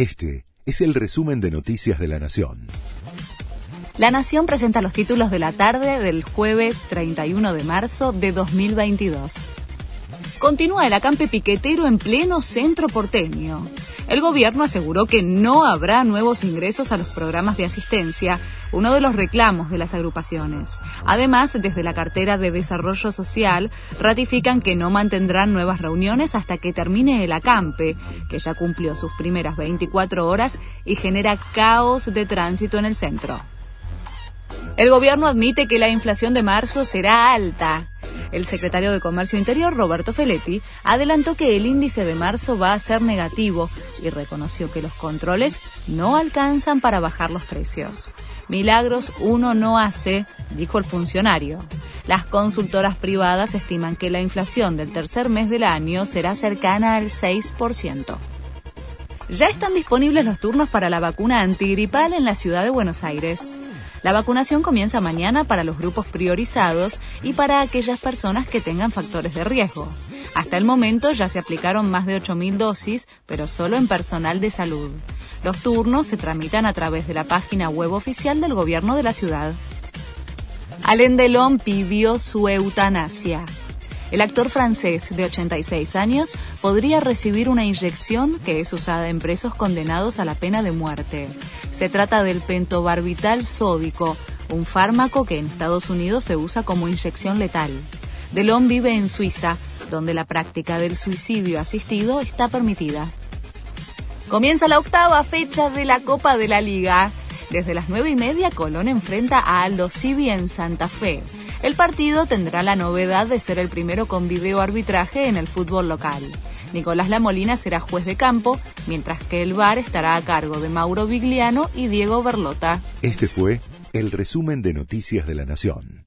Este es el resumen de Noticias de la Nación. La Nación presenta los títulos de la tarde del jueves 31 de marzo de 2022. Continúa el acampe piquetero en pleno centro porteño. El gobierno aseguró que no habrá nuevos ingresos a los programas de asistencia, uno de los reclamos de las agrupaciones. Además, desde la cartera de Desarrollo Social, ratifican que no mantendrán nuevas reuniones hasta que termine el acampe, que ya cumplió sus primeras 24 horas y genera caos de tránsito en el centro. El gobierno admite que la inflación de marzo será alta. El secretario de Comercio Interior, Roberto Feletti, adelantó que el índice de marzo va a ser negativo y reconoció que los controles no alcanzan para bajar los precios. Milagros uno no hace, dijo el funcionario. Las consultoras privadas estiman que la inflación del tercer mes del año será cercana al 6%. Ya están disponibles los turnos para la vacuna antigripal en la ciudad de Buenos Aires. La vacunación comienza mañana para los grupos priorizados y para aquellas personas que tengan factores de riesgo. Hasta el momento ya se aplicaron más de 8.000 dosis, pero solo en personal de salud. Los turnos se tramitan a través de la página web oficial del gobierno de la ciudad. Alain Delon pidió su eutanasia. El actor francés de 86 años podría recibir una inyección que es usada en presos condenados a la pena de muerte. Se trata del pentobarbital sódico, un fármaco que en Estados Unidos se usa como inyección letal. Delon vive en Suiza, donde la práctica del suicidio asistido está permitida. Comienza la octava fecha de la Copa de la Liga. Desde las nueve y media, Colón enfrenta a Aldo Civi en Santa Fe. El partido tendrá la novedad de ser el primero con video arbitraje en el fútbol local. Nicolás Lamolina será juez de campo, mientras que el VAR estará a cargo de Mauro Vigliano y Diego Berlota. Este fue el resumen de Noticias de la Nación.